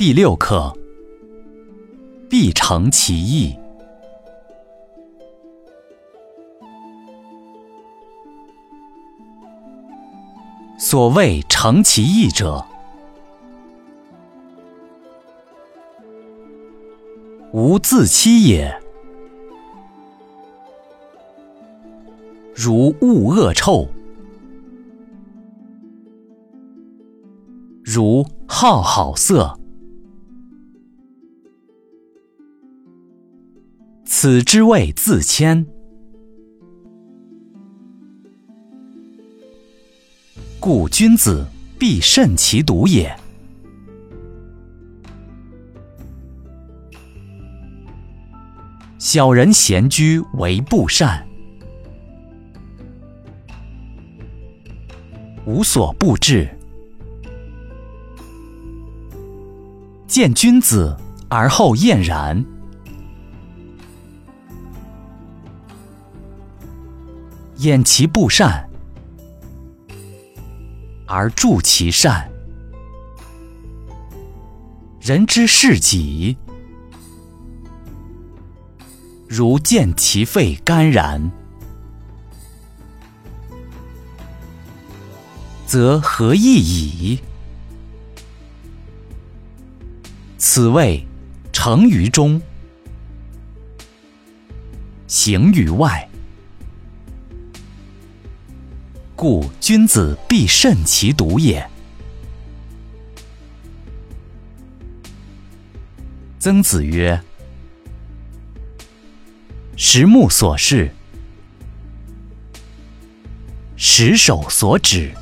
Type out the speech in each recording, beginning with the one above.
第六课，必承其义。所谓承其义者，无自欺也。如恶恶臭，如好好色，此之谓自谦。故君子必慎其独也。小人闲居为不善，无所不至。见君子而后厌然，掩其不善。而助其善，人之视己，如见其肺肝然，则何益矣？此谓成于中，行于外。故君子必慎其独也。曾子曰：“十目所视，十手所指，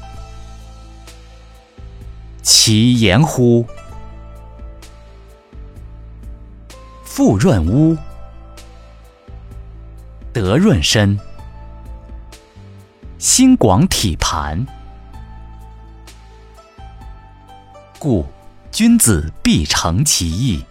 其言乎？富润屋，德润身。”心广体盘，故君子必承其意。